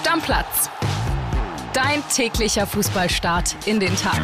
Stammplatz. Dein täglicher Fußballstart in den Tag.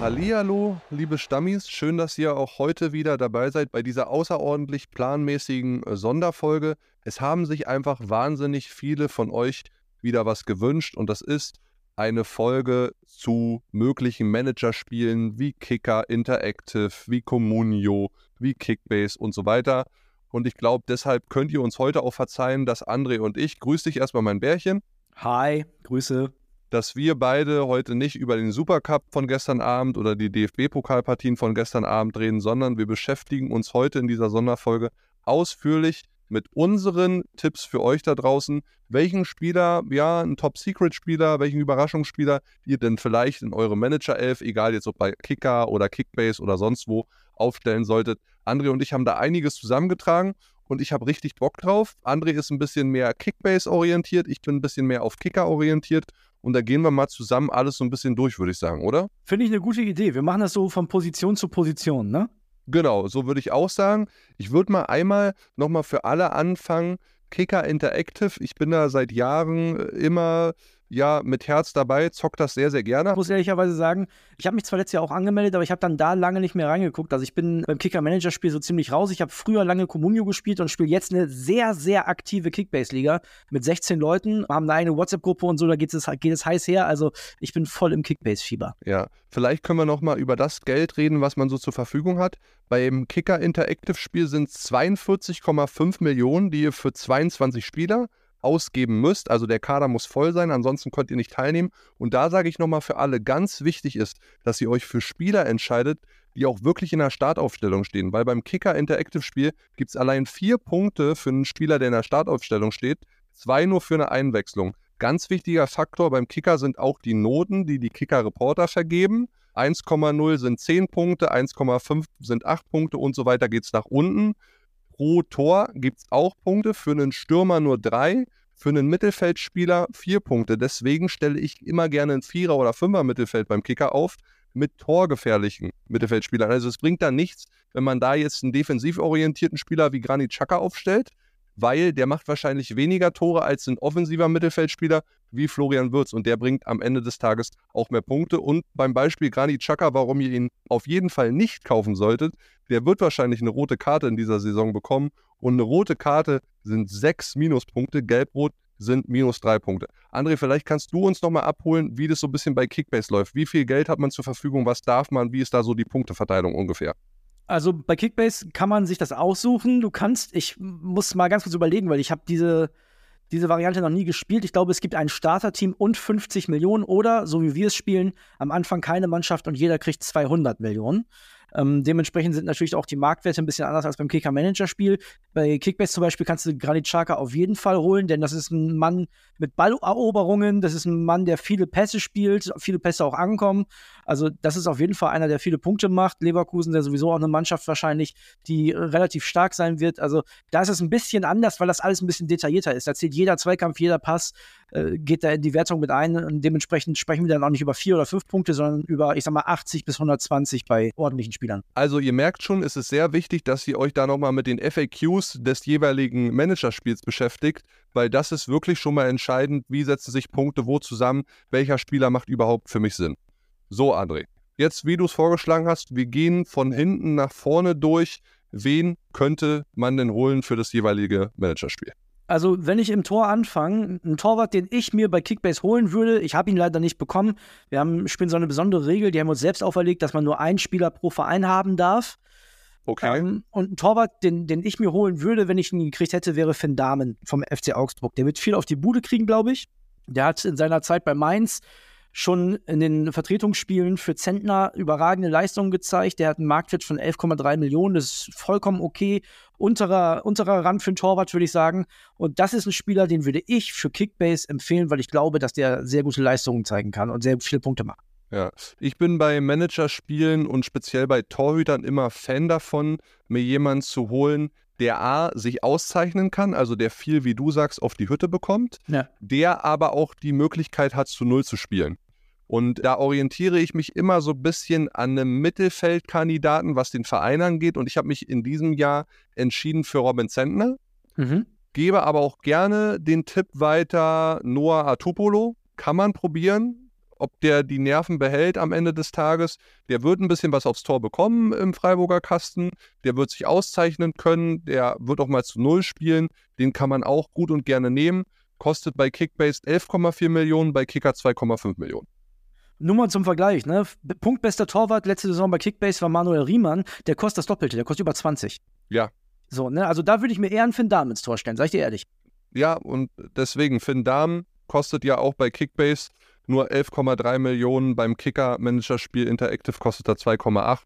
Hallihallo, liebe Stammis, schön, dass ihr auch heute wieder dabei seid bei dieser außerordentlich planmäßigen äh, Sonderfolge. Es haben sich einfach wahnsinnig viele von euch wieder was gewünscht und das ist eine Folge zu möglichen Managerspielen wie Kicker, Interactive, wie Communio, wie Kickbase und so weiter. Und ich glaube, deshalb könnt ihr uns heute auch verzeihen, dass André und ich, grüß dich erstmal mein Bärchen. Hi, Grüße. Dass wir beide heute nicht über den Supercup von gestern Abend oder die DFB-Pokalpartien von gestern Abend reden, sondern wir beschäftigen uns heute in dieser Sonderfolge ausführlich mit unseren Tipps für euch da draußen, welchen Spieler, ja, ein Top-Secret-Spieler, welchen Überraschungsspieler ihr denn vielleicht in eure Manager-Elf, egal jetzt ob bei Kicker oder Kickbase oder sonst wo, aufstellen solltet. André und ich haben da einiges zusammengetragen und ich habe richtig Bock drauf. André ist ein bisschen mehr Kickbase-orientiert, ich bin ein bisschen mehr auf Kicker orientiert und da gehen wir mal zusammen alles so ein bisschen durch, würde ich sagen, oder? Finde ich eine gute Idee. Wir machen das so von Position zu Position, ne? Genau, so würde ich auch sagen. Ich würde mal einmal nochmal für alle anfangen. Kicker Interactive, ich bin da seit Jahren äh, immer ja mit Herz dabei, zockt das sehr, sehr gerne. Ich muss ehrlicherweise sagen, ich habe mich zwar letztes Jahr auch angemeldet, aber ich habe dann da lange nicht mehr reingeguckt. Also ich bin beim Kicker-Manager-Spiel so ziemlich raus. Ich habe früher lange Communio gespielt und spiele jetzt eine sehr, sehr aktive Kickbase-Liga mit 16 Leuten, Wir haben eine eigene WhatsApp-Gruppe und so, da geht es, geht es heiß her. Also ich bin voll im Kickbase-Fieber. Ja, vielleicht können wir nochmal über das Geld reden, was man so zur Verfügung hat. Beim Kicker Interactive Spiel sind es 42,5 Millionen, die für 22 Spieler ausgeben müsst. Also der Kader muss voll sein, ansonsten könnt ihr nicht teilnehmen. Und da sage ich nochmal für alle, ganz wichtig ist, dass ihr euch für Spieler entscheidet, die auch wirklich in der Startaufstellung stehen. Weil beim Kicker Interactive Spiel gibt es allein vier Punkte für einen Spieler, der in der Startaufstellung steht, zwei nur für eine Einwechslung. Ganz wichtiger Faktor beim Kicker sind auch die Noten, die die Kicker-Reporter vergeben. 1,0 sind 10 Punkte, 1,5 sind 8 Punkte und so weiter geht es nach unten pro Tor gibt es auch Punkte, für einen Stürmer nur drei, für einen Mittelfeldspieler vier Punkte. Deswegen stelle ich immer gerne ein Vierer- oder Fünfer-Mittelfeld beim Kicker auf mit torgefährlichen Mittelfeldspielern. Also es bringt da nichts, wenn man da jetzt einen defensiv orientierten Spieler wie Granit Xhaka aufstellt, weil der macht wahrscheinlich weniger Tore als ein offensiver Mittelfeldspieler wie Florian Würz und der bringt am Ende des Tages auch mehr Punkte. Und beim Beispiel Granit Xhaka, warum ihr ihn auf jeden Fall nicht kaufen solltet, der wird wahrscheinlich eine rote Karte in dieser Saison bekommen und eine rote Karte sind sechs Minuspunkte, gelb-rot sind minus drei Punkte. André, vielleicht kannst du uns nochmal abholen, wie das so ein bisschen bei Kickbase läuft. Wie viel Geld hat man zur Verfügung? Was darf man? Wie ist da so die Punkteverteilung ungefähr? Also bei Kickbase kann man sich das aussuchen. Du kannst, ich muss mal ganz kurz überlegen, weil ich habe diese, diese Variante noch nie gespielt. Ich glaube, es gibt ein Starterteam und 50 Millionen oder, so wie wir es spielen, am Anfang keine Mannschaft und jeder kriegt 200 Millionen. Ähm, dementsprechend sind natürlich auch die Marktwerte ein bisschen anders als beim Kicker-Manager-Spiel. Bei Kickbase zum Beispiel kannst du Granit Xhaka auf jeden Fall holen, denn das ist ein Mann mit Balleroberungen, das ist ein Mann, der viele Pässe spielt, viele Pässe auch ankommen. Also das ist auf jeden Fall einer, der viele Punkte macht. Leverkusen, der sowieso auch eine Mannschaft wahrscheinlich, die relativ stark sein wird. Also da ist es ein bisschen anders, weil das alles ein bisschen detaillierter ist. Da zählt jeder Zweikampf, jeder Pass, äh, geht da in die Wertung mit ein. Und dementsprechend sprechen wir dann auch nicht über vier oder fünf Punkte, sondern über, ich sag mal, 80 bis 120 bei ordentlichen Spielern. Also ihr merkt schon, es ist sehr wichtig, dass ihr euch da nochmal mit den FAQs des jeweiligen Managerspiels beschäftigt, weil das ist wirklich schon mal entscheidend, wie setzen sich Punkte wo zusammen, welcher Spieler macht überhaupt für mich Sinn. So, André. Jetzt, wie du es vorgeschlagen hast, wir gehen von hinten nach vorne durch. Wen könnte man denn holen für das jeweilige Managerspiel? Also, wenn ich im Tor anfange, ein Torwart, den ich mir bei Kickbase holen würde, ich habe ihn leider nicht bekommen. Wir haben, spielen so eine besondere Regel, die haben uns selbst auferlegt, dass man nur einen Spieler pro Verein haben darf. Okay. Ähm, und ein Torwart, den, den ich mir holen würde, wenn ich ihn gekriegt hätte, wäre Finn Dahmen vom FC Augsburg. Der wird viel auf die Bude kriegen, glaube ich. Der hat in seiner Zeit bei Mainz schon in den Vertretungsspielen für Zentner überragende Leistungen gezeigt. Der hat einen Marktwert von 11,3 Millionen. Das ist vollkommen okay. Unterer, unterer Rand für einen Torwart, würde ich sagen. Und das ist ein Spieler, den würde ich für Kickbase empfehlen, weil ich glaube, dass der sehr gute Leistungen zeigen kann und sehr viele Punkte macht. Ja, ich bin bei Managerspielen und speziell bei Torhütern immer Fan davon, mir jemanden zu holen, der A, sich auszeichnen kann, also der viel, wie du sagst, auf die Hütte bekommt, ja. der aber auch die Möglichkeit hat, zu Null zu spielen. Und da orientiere ich mich immer so ein bisschen an einem Mittelfeldkandidaten, was den Verein angeht. Und ich habe mich in diesem Jahr entschieden für Robin Zentner. Mhm. gebe aber auch gerne den Tipp weiter, Noah Atupolo kann man probieren, ob der die Nerven behält am Ende des Tages. Der wird ein bisschen was aufs Tor bekommen im Freiburger Kasten, der wird sich auszeichnen können, der wird auch mal zu Null spielen, den kann man auch gut und gerne nehmen. Kostet bei Kickbase 11,4 Millionen, bei Kicker 2,5 Millionen. Nur mal zum Vergleich, ne? Punktbester Torwart letzte Saison bei Kickbase war Manuel Riemann, der kostet das Doppelte, der kostet über 20. Ja. So, ne? Also da würde ich mir eher einen Finn Dahm ins Tor stellen, sag ich dir ehrlich. Ja, und deswegen, Finn Dahm kostet ja auch bei Kickbase nur 11,3 Millionen, beim Kicker-Manager-Spiel Interactive kostet er 2,8.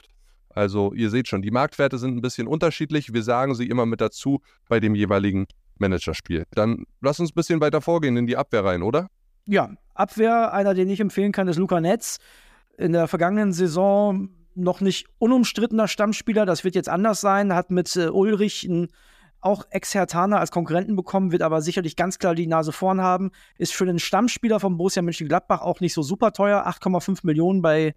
Also ihr seht schon, die Marktwerte sind ein bisschen unterschiedlich. Wir sagen sie immer mit dazu bei dem jeweiligen Managerspiel. Dann lass uns ein bisschen weiter vorgehen in die Abwehr rein, oder? Ja, Abwehr, einer, den ich empfehlen kann, ist Luca Netz. In der vergangenen Saison noch nicht unumstrittener Stammspieler. Das wird jetzt anders sein. Hat mit äh, Ulrich einen auch Ex-Hertaner als Konkurrenten bekommen, wird aber sicherlich ganz klar die Nase vorn haben. Ist für den Stammspieler von Borussia Mönchengladbach auch nicht so super teuer. 8,5 Millionen bei,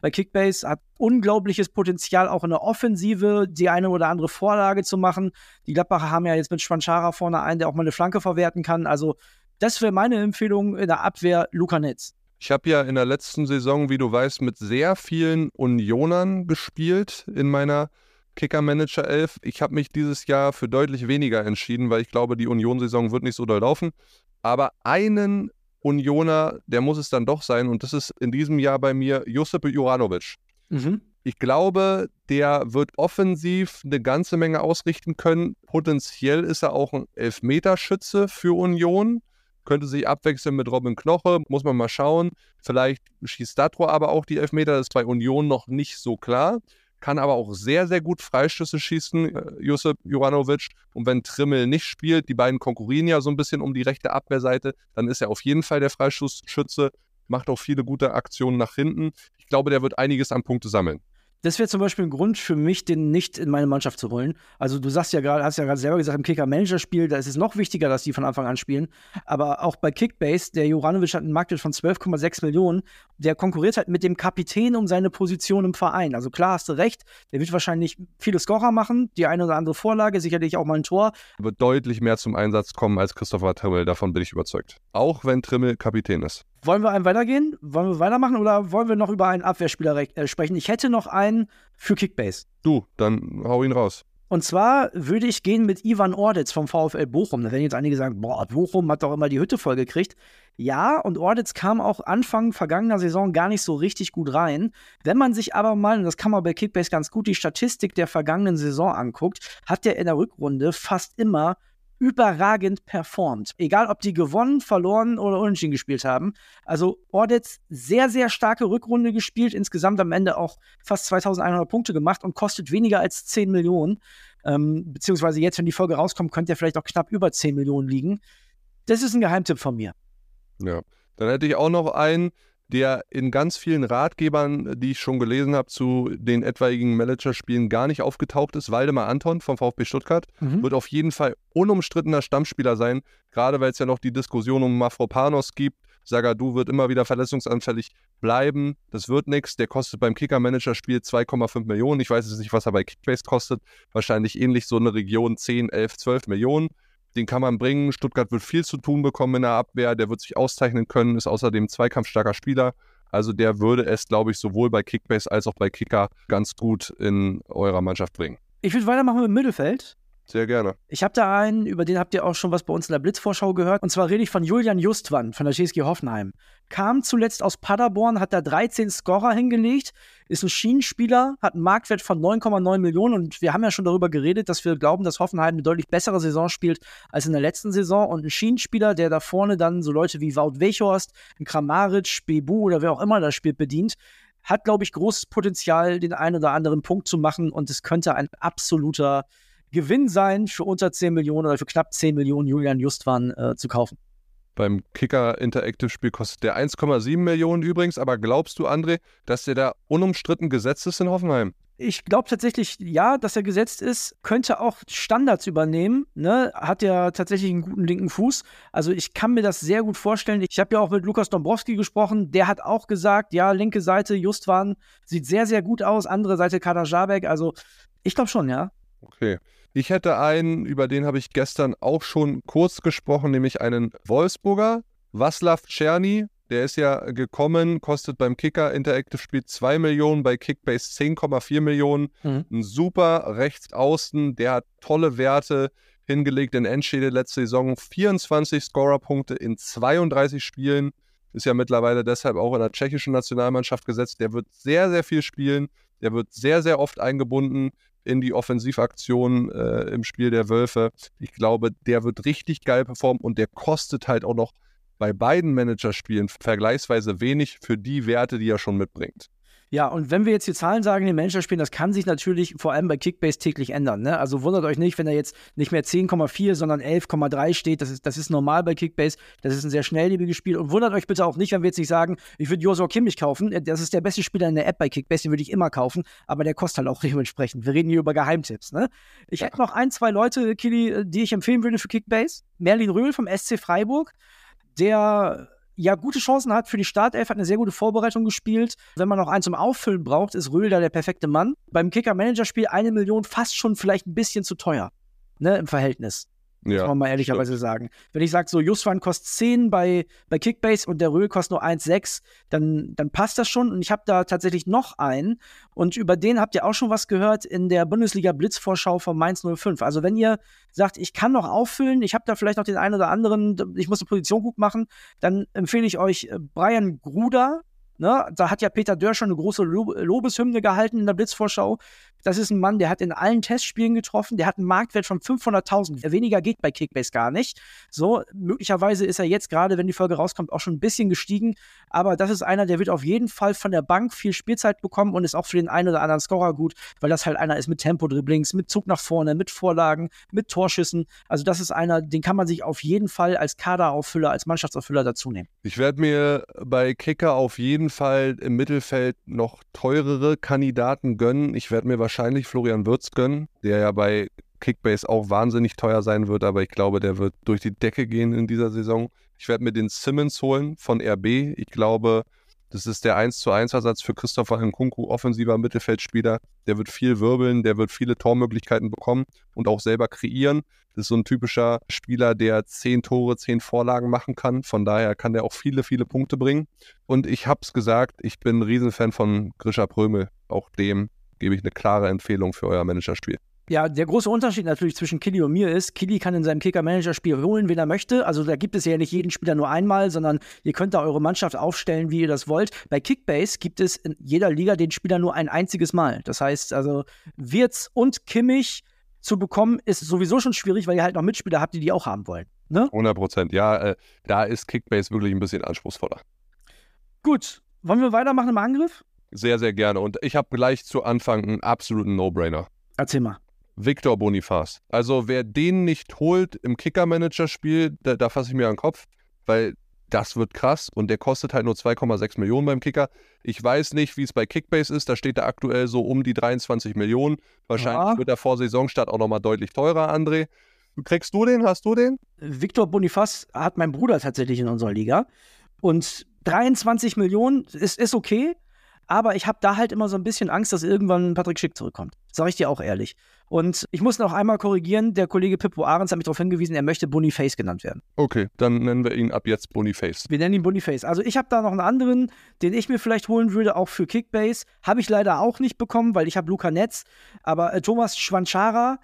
bei Kickbase. Hat unglaubliches Potenzial, auch in der Offensive die eine oder andere Vorlage zu machen. Die Gladbacher haben ja jetzt mit Schwanschara vorne einen, der auch mal eine Flanke verwerten kann. Also das wäre meine Empfehlung in der Abwehr, Luca Netz. Ich habe ja in der letzten Saison, wie du weißt, mit sehr vielen Unionern gespielt in meiner Kicker-Manager 11. Ich habe mich dieses Jahr für deutlich weniger entschieden, weil ich glaube, die Union-Saison wird nicht so doll laufen. Aber einen Unioner, der muss es dann doch sein und das ist in diesem Jahr bei mir Josip Juranovic. Mhm. Ich glaube, der wird offensiv eine ganze Menge ausrichten können. Potenziell ist er auch ein Elfmeterschütze für Union könnte sich abwechseln mit Robin Knoche, muss man mal schauen. Vielleicht schießt Datro aber auch die Elfmeter, das ist bei Union noch nicht so klar. Kann aber auch sehr, sehr gut Freischüsse schießen, äh, Josip Juranovic. Und wenn Trimmel nicht spielt, die beiden konkurrieren ja so ein bisschen um die rechte Abwehrseite, dann ist er auf jeden Fall der Freischussschütze, macht auch viele gute Aktionen nach hinten. Ich glaube, der wird einiges an Punkte sammeln. Das wäre zum Beispiel ein Grund für mich, den nicht in meine Mannschaft zu holen. Also du sagst ja gerade, hast ja gerade selber gesagt, im Kicker-Manager-Spiel, da ist es noch wichtiger, dass die von Anfang an spielen. Aber auch bei Kickbase, der Juranovic hat einen Marktwert von 12,6 Millionen. Der konkurriert halt mit dem Kapitän um seine Position im Verein. Also klar hast du recht, der wird wahrscheinlich viele Scorer machen, die eine oder andere Vorlage, sicherlich auch mal ein Tor. Wird deutlich mehr zum Einsatz kommen als Christopher Trimmel, davon bin ich überzeugt. Auch wenn Trimmel Kapitän ist. Wollen wir einen weitergehen? Wollen wir weitermachen oder wollen wir noch über einen Abwehrspieler äh, sprechen? Ich hätte noch einen für Kickbase. Du, dann hau ihn raus. Und zwar würde ich gehen mit Ivan Orditz vom VfL Bochum. Da werden jetzt einige sagen, boah, Bochum hat doch immer die Hütte vollgekriegt. Ja, und Orditz kam auch Anfang vergangener Saison gar nicht so richtig gut rein. Wenn man sich aber mal, und das kann man bei Kickbase ganz gut, die Statistik der vergangenen Saison anguckt, hat der in der Rückrunde fast immer überragend performt. Egal, ob die gewonnen, verloren oder unentschieden gespielt haben. Also Ordetz sehr, sehr starke Rückrunde gespielt, insgesamt am Ende auch fast 2100 Punkte gemacht und kostet weniger als 10 Millionen. Ähm, beziehungsweise jetzt, wenn die Folge rauskommt, könnte er vielleicht auch knapp über 10 Millionen liegen. Das ist ein Geheimtipp von mir. Ja, dann hätte ich auch noch einen, der in ganz vielen Ratgebern, die ich schon gelesen habe, zu den etwaigen Managerspielen gar nicht aufgetaucht ist. Waldemar Anton vom VfB Stuttgart mhm. wird auf jeden Fall unumstrittener Stammspieler sein, gerade weil es ja noch die Diskussion um Mafropanos gibt. Sagadu wird immer wieder verletzungsanfällig bleiben. Das wird nichts. Der kostet beim Kicker-Manager-Spiel 2,5 Millionen. Ich weiß jetzt nicht, was er bei Kickbase kostet. Wahrscheinlich ähnlich so eine Region 10, 11, 12 Millionen den kann man bringen. Stuttgart wird viel zu tun bekommen in der Abwehr. Der wird sich auszeichnen können, ist außerdem zweikampfstarker Spieler. Also der würde es, glaube ich, sowohl bei Kickbase als auch bei Kicker ganz gut in eurer Mannschaft bringen. Ich würde weitermachen mit dem Mittelfeld. Sehr gerne. Ich habe da einen, über den habt ihr auch schon was bei uns in der Blitzvorschau gehört. Und zwar rede ich von Julian Justwan von der TSG Hoffenheim. Kam zuletzt aus Paderborn, hat da 13 Scorer hingelegt, ist ein Schienenspieler, hat einen Marktwert von 9,9 Millionen. Und wir haben ja schon darüber geredet, dass wir glauben, dass Hoffenheim eine deutlich bessere Saison spielt als in der letzten Saison. Und ein Schienenspieler, der da vorne dann so Leute wie Wout Wechhorst, Kramaric, Bebu oder wer auch immer das spielt, bedient hat, glaube ich, großes Potenzial, den einen oder anderen Punkt zu machen und es könnte ein absoluter Gewinn sein, für unter 10 Millionen oder für knapp 10 Millionen Julian Justwan äh, zu kaufen. Beim Kicker Interactive Spiel kostet der 1,7 Millionen übrigens, aber glaubst du, André, dass der da unumstritten gesetzt ist in Hoffenheim? Ich glaube tatsächlich, ja, dass er gesetzt ist, könnte auch Standards übernehmen. Ne? Hat ja tatsächlich einen guten linken Fuß. Also ich kann mir das sehr gut vorstellen. Ich habe ja auch mit Lukas Dombrowski gesprochen. Der hat auch gesagt, ja, linke Seite Justwan sieht sehr, sehr gut aus. Andere Seite Kader Jabek. Also ich glaube schon, ja. Okay. Ich hätte einen, über den habe ich gestern auch schon kurz gesprochen, nämlich einen Wolfsburger, Vaslav Czerny. Der ist ja gekommen, kostet beim Kicker Interactive Spiel 2 Millionen, bei Kickbase 10,4 Millionen. Mhm. Ein super Rechtsaußen, der hat tolle Werte hingelegt in Endschede letzte Saison. 24 Scorerpunkte in 32 Spielen. Ist ja mittlerweile deshalb auch in der tschechischen Nationalmannschaft gesetzt. Der wird sehr, sehr viel spielen. Der wird sehr, sehr oft eingebunden in die Offensivaktion äh, im Spiel der Wölfe. Ich glaube, der wird richtig geil performen und der kostet halt auch noch bei beiden Managerspielen vergleichsweise wenig für die Werte, die er schon mitbringt. Ja, und wenn wir jetzt die Zahlen sagen in den Managerspielen, das kann sich natürlich vor allem bei Kickbase täglich ändern. Ne? Also wundert euch nicht, wenn da jetzt nicht mehr 10,4, sondern 11,3 steht. Das ist, das ist normal bei Kickbase. Das ist ein sehr schnelllebiges Spiel. Und wundert euch bitte auch nicht, wenn wir jetzt nicht sagen, ich würde Josua Kimmich kaufen. Das ist der beste Spieler in der App bei Kickbase, den würde ich immer kaufen. Aber der kostet halt auch dementsprechend. Wir reden hier über Geheimtipps. Ne? Ich ja. hätte noch ein, zwei Leute, Kili, die ich empfehlen würde für Kickbase. Merlin Röhl vom SC Freiburg. Der ja gute Chancen hat für die Startelf, hat eine sehr gute Vorbereitung gespielt. Wenn man noch einen zum Auffüllen braucht, ist Röhl da der perfekte Mann. Beim Kicker-Manager-Spiel eine Million fast schon vielleicht ein bisschen zu teuer, ne, im Verhältnis. Ja, muss man mal ehrlicherweise stimmt. sagen. Wenn ich sage, so Justwan kostet 10 bei, bei Kickbase und der Röhl kostet nur 1,6, dann, dann passt das schon. Und ich habe da tatsächlich noch einen. Und über den habt ihr auch schon was gehört in der Bundesliga Blitzvorschau von Mainz 05. Also wenn ihr sagt, ich kann noch auffüllen, ich habe da vielleicht noch den einen oder anderen, ich muss die Position gut machen, dann empfehle ich euch äh, Brian Gruder. Ne? Da hat ja Peter Dörr schon eine große Lobeshymne gehalten in der Blitzvorschau. Das ist ein Mann, der hat in allen Testspielen getroffen, der hat einen Marktwert von 500.000. Weniger geht bei Kickbase gar nicht. So, möglicherweise ist er jetzt gerade, wenn die Folge rauskommt, auch schon ein bisschen gestiegen. Aber das ist einer, der wird auf jeden Fall von der Bank viel Spielzeit bekommen und ist auch für den einen oder anderen Scorer gut, weil das halt einer ist mit Tempo-Dribblings, mit Zug nach vorne, mit Vorlagen, mit Torschüssen. Also das ist einer, den kann man sich auf jeden Fall als Kaderauffüller, als Mannschaftsauffüller dazu nehmen. Ich werde mir bei Kicker auf jeden Fall im Mittelfeld noch teurere Kandidaten gönnen. Ich werde mir wahrscheinlich Florian Würz gönnen, der ja bei Kickbase auch wahnsinnig teuer sein wird, aber ich glaube, der wird durch die Decke gehen in dieser Saison. Ich werde mir den Simmons holen von RB. Ich glaube, das ist der 1 zu 1 Ersatz für Christopher Nkunku, offensiver Mittelfeldspieler. Der wird viel wirbeln, der wird viele Tormöglichkeiten bekommen und auch selber kreieren. Das ist so ein typischer Spieler, der zehn Tore, zehn Vorlagen machen kann. Von daher kann der auch viele, viele Punkte bringen. Und ich habe es gesagt, ich bin ein Riesenfan von Grisha Prömel. Auch dem gebe ich eine klare Empfehlung für euer Managerspiel. Ja, der große Unterschied natürlich zwischen Killy und mir ist, Killy kann in seinem Kicker-Manager-Spiel holen, wen er möchte. Also da gibt es ja nicht jeden Spieler nur einmal, sondern ihr könnt da eure Mannschaft aufstellen, wie ihr das wollt. Bei Kickbase gibt es in jeder Liga den Spieler nur ein einziges Mal. Das heißt also, Wirtz und Kimmich zu bekommen, ist sowieso schon schwierig, weil ihr halt noch Mitspieler habt, die die auch haben wollen. Ne? 100 Prozent, ja. Äh, da ist Kickbase wirklich ein bisschen anspruchsvoller. Gut, wollen wir weitermachen im Angriff? Sehr, sehr gerne. Und ich habe gleich zu Anfang einen absoluten No-Brainer. Erzähl mal. Victor Bonifaz. Also wer den nicht holt im Kicker-Manager-Spiel, da, da fasse ich mir an den Kopf, weil das wird krass und der kostet halt nur 2,6 Millionen beim Kicker. Ich weiß nicht, wie es bei Kickbase ist, da steht er aktuell so um die 23 Millionen. Wahrscheinlich ja. wird er vor Saisonstart auch nochmal deutlich teurer, André. Kriegst du den? Hast du den? Victor Bonifaz hat mein Bruder tatsächlich in unserer Liga und 23 Millionen ist, ist okay, aber ich habe da halt immer so ein bisschen Angst, dass irgendwann Patrick Schick zurückkommt. Sag ich dir auch ehrlich. Und ich muss noch einmal korrigieren, der Kollege Pippo Ahrens hat mich darauf hingewiesen, er möchte Boniface genannt werden. Okay, dann nennen wir ihn ab jetzt Boniface. Wir nennen ihn Boniface. Also ich habe da noch einen anderen, den ich mir vielleicht holen würde, auch für Kickbase. Habe ich leider auch nicht bekommen, weil ich habe Luca Netz. Aber äh, Thomas Schwanchara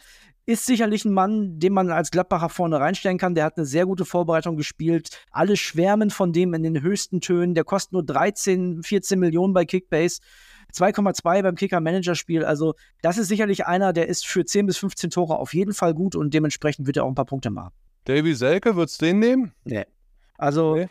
ist sicherlich ein Mann, den man als Gladbacher vorne reinstellen kann. Der hat eine sehr gute Vorbereitung gespielt. Alle schwärmen von dem in den höchsten Tönen. Der kostet nur 13, 14 Millionen bei Kickbase. 2,2 beim Kicker-Manager-Spiel. Also, das ist sicherlich einer, der ist für 10 bis 15 Tore auf jeden Fall gut und dementsprechend wird er auch ein paar Punkte machen. Davy Selke, würdest du den nehmen? Nee. Also, nee.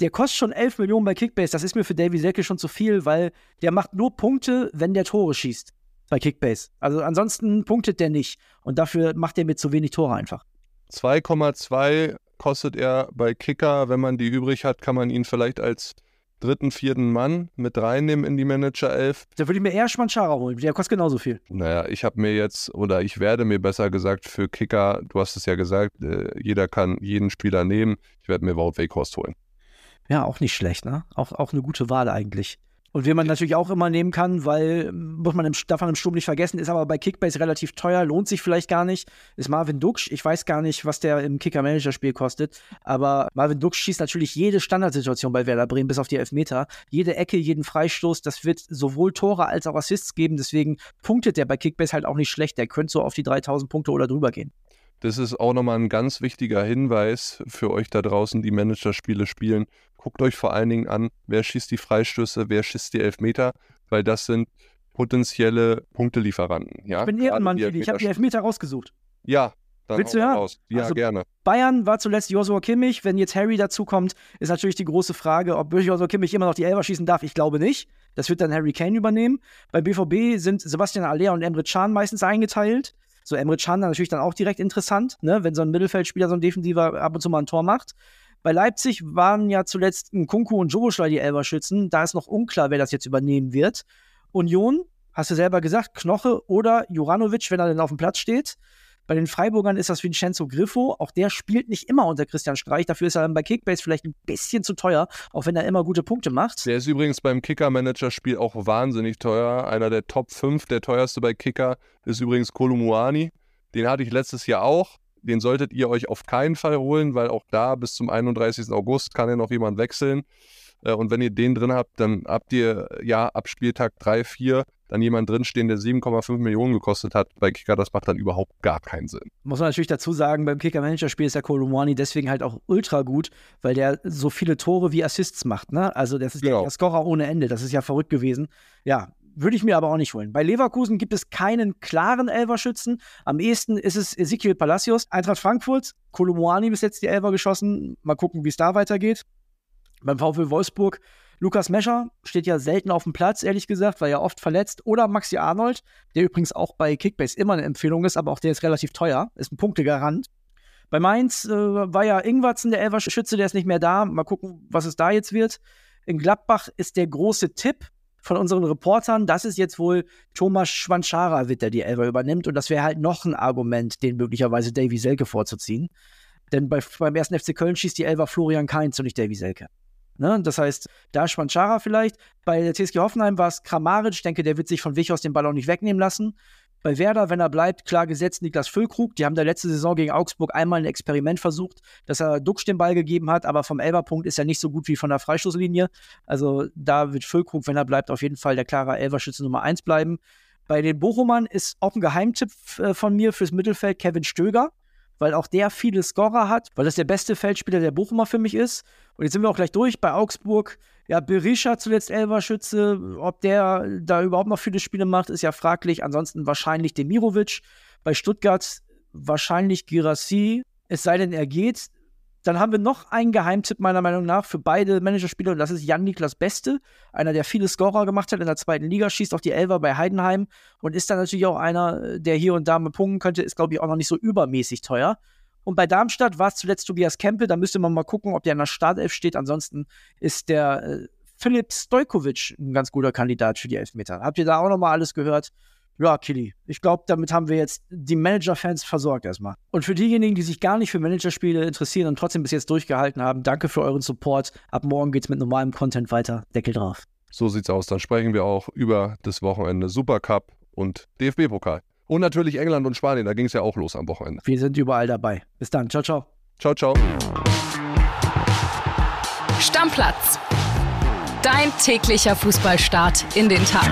der kostet schon 11 Millionen bei Kickbase. Das ist mir für Davy Selke schon zu viel, weil der macht nur Punkte, wenn der Tore schießt bei Kickbase. Also ansonsten punktet der nicht. Und dafür macht er mir zu wenig Tore einfach. 2,2 kostet er bei Kicker. Wenn man die übrig hat, kann man ihn vielleicht als dritten, vierten Mann mit reinnehmen in die Manager 11. Da würde ich mir eher Schmanschara holen. Der kostet genauso viel. Naja, ich habe mir jetzt, oder ich werde mir besser gesagt für Kicker, du hast es ja gesagt, äh, jeder kann jeden Spieler nehmen. Ich werde mir Wout Weghorst holen. Ja, auch nicht schlecht, ne? Auch, auch eine gute Wahl eigentlich. Und wen man natürlich auch immer nehmen kann, weil, muss man im, darf man im Sturm nicht vergessen, ist aber bei Kickbase relativ teuer, lohnt sich vielleicht gar nicht, ist Marvin Duksch. Ich weiß gar nicht, was der im Kicker-Manager-Spiel kostet, aber Marvin Duksch schießt natürlich jede Standardsituation bei Werder Bremen, bis auf die Elfmeter. Jede Ecke, jeden Freistoß, das wird sowohl Tore als auch Assists geben, deswegen punktet der bei Kickbase halt auch nicht schlecht. Der könnte so auf die 3000 Punkte oder drüber gehen. Das ist auch nochmal ein ganz wichtiger Hinweis für euch da draußen, die Managerspiele spielen. Guckt euch vor allen Dingen an, wer schießt die Freistöße, wer schießt die Elfmeter, weil das sind potenzielle Punktelieferanten. Ja? Ich bin Ehrenmann, Fili. Ich habe die Elfmeter rausgesucht. Ja, dann Willst du ja? Raus. Ja, also gerne. Bayern war zuletzt Joshua Kimmich. Wenn jetzt Harry dazukommt, ist natürlich die große Frage, ob Joshua Kimmich immer noch die Elfer schießen darf. Ich glaube nicht. Das wird dann Harry Kane übernehmen. Bei BVB sind Sebastian Aller und Emre Can meistens eingeteilt. So Emre Can natürlich dann auch direkt interessant, ne? wenn so ein Mittelfeldspieler, so ein Defensiver ab und zu mal ein Tor macht. Bei Leipzig waren ja zuletzt Kunku und Joboschlei die Elberschützen. Da ist noch unklar, wer das jetzt übernehmen wird. Union, hast du selber gesagt, Knoche oder Juranovic, wenn er denn auf dem Platz steht. Bei den Freiburgern ist das Vincenzo Griffo. Auch der spielt nicht immer unter Christian Streich. Dafür ist er dann bei Kickbase vielleicht ein bisschen zu teuer, auch wenn er immer gute Punkte macht. Der ist übrigens beim Kicker-Manager-Spiel auch wahnsinnig teuer. Einer der Top 5, der teuerste bei Kicker, ist übrigens Kolumuani. Den hatte ich letztes Jahr auch. Den solltet ihr euch auf keinen Fall holen, weil auch da bis zum 31. August kann ja noch jemand wechseln. Äh, und wenn ihr den drin habt, dann habt ihr ja ab Spieltag 3, 4 dann jemand drinstehen, der 7,5 Millionen gekostet hat bei Kicker. Das macht dann überhaupt gar keinen Sinn. Muss man natürlich dazu sagen, beim Kicker-Manager-Spiel ist der Kolumani deswegen halt auch ultra gut, weil der so viele Tore wie Assists macht. Ne? Also das ist genau. der Scorer ohne Ende. Das ist ja verrückt gewesen. Ja, würde ich mir aber auch nicht holen. Bei Leverkusen gibt es keinen klaren Elverschützen. Am ehesten ist es Ezekiel Palacios. Eintracht Frankfurt, Kolumuani bis jetzt die Elver geschossen. Mal gucken, wie es da weitergeht. Beim VfL Wolfsburg, Lukas Mescher steht ja selten auf dem Platz, ehrlich gesagt, weil er oft verletzt. Oder Maxi Arnold, der übrigens auch bei Kickbase immer eine Empfehlung ist, aber auch der ist relativ teuer, ist ein Punktegarant. Bei Mainz äh, war ja Ingwatzen der Elverschütze, der ist nicht mehr da. Mal gucken, was es da jetzt wird. In Gladbach ist der große Tipp, von unseren Reportern, das ist jetzt wohl Thomas Schwanschara wird, der die Elfer übernimmt. Und das wäre halt noch ein Argument, den möglicherweise Davy Selke vorzuziehen. Denn bei, beim ersten FC Köln schießt die Elfer Florian Kainz und nicht Davy Selke. Ne? Das heißt, da Schwanschara vielleicht. Bei der TSG Hoffenheim war es Kramaric. Ich denke, der wird sich von Wichos den Ball auch nicht wegnehmen lassen. Bei Werder, wenn er bleibt, klar gesetzt Niklas Füllkrug. Die haben der letzte Saison gegen Augsburg einmal ein Experiment versucht, dass er Duxch den Ball gegeben hat, aber vom Elberpunkt ist er nicht so gut wie von der Freistoßlinie. Also da wird Füllkrug, wenn er bleibt, auf jeden Fall der klare Elverschütze Nummer 1 bleiben. Bei den Bochumern ist auch ein Geheimtipp äh, von mir fürs Mittelfeld Kevin Stöger weil auch der viele Scorer hat, weil das der beste Feldspieler der Bochumer für mich ist. Und jetzt sind wir auch gleich durch bei Augsburg. Ja, Berisha zuletzt Elverschütze. Ob der da überhaupt noch viele Spiele macht, ist ja fraglich. Ansonsten wahrscheinlich Demirovic. Bei Stuttgart wahrscheinlich Girassi. Es sei denn, er geht. Dann haben wir noch einen Geheimtipp meiner Meinung nach für beide Managerspieler und das ist Jan-Niklas Beste, einer, der viele Scorer gemacht hat in der zweiten Liga, schießt auch die Elfer bei Heidenheim und ist dann natürlich auch einer, der hier und da mal punkten könnte, ist glaube ich auch noch nicht so übermäßig teuer. Und bei Darmstadt war es zuletzt Tobias Kempe, da müsste man mal gucken, ob der in der Startelf steht. Ansonsten ist der äh, Philipp Stojkovic ein ganz guter Kandidat für die Elfmeter. Habt ihr da auch nochmal alles gehört? Ja, Killy. Ich glaube, damit haben wir jetzt die Manager-Fans versorgt erstmal. Und für diejenigen, die sich gar nicht für Managerspiele interessieren und trotzdem bis jetzt durchgehalten haben, danke für euren Support. Ab morgen geht's mit normalem Content weiter. Deckel drauf. So sieht's aus. Dann sprechen wir auch über das Wochenende Supercup und DFB-Pokal. Und natürlich England und Spanien. Da ging es ja auch los am Wochenende. Wir sind überall dabei. Bis dann. Ciao, ciao. Ciao, ciao. Stammplatz. Dein täglicher Fußballstart in den Tag.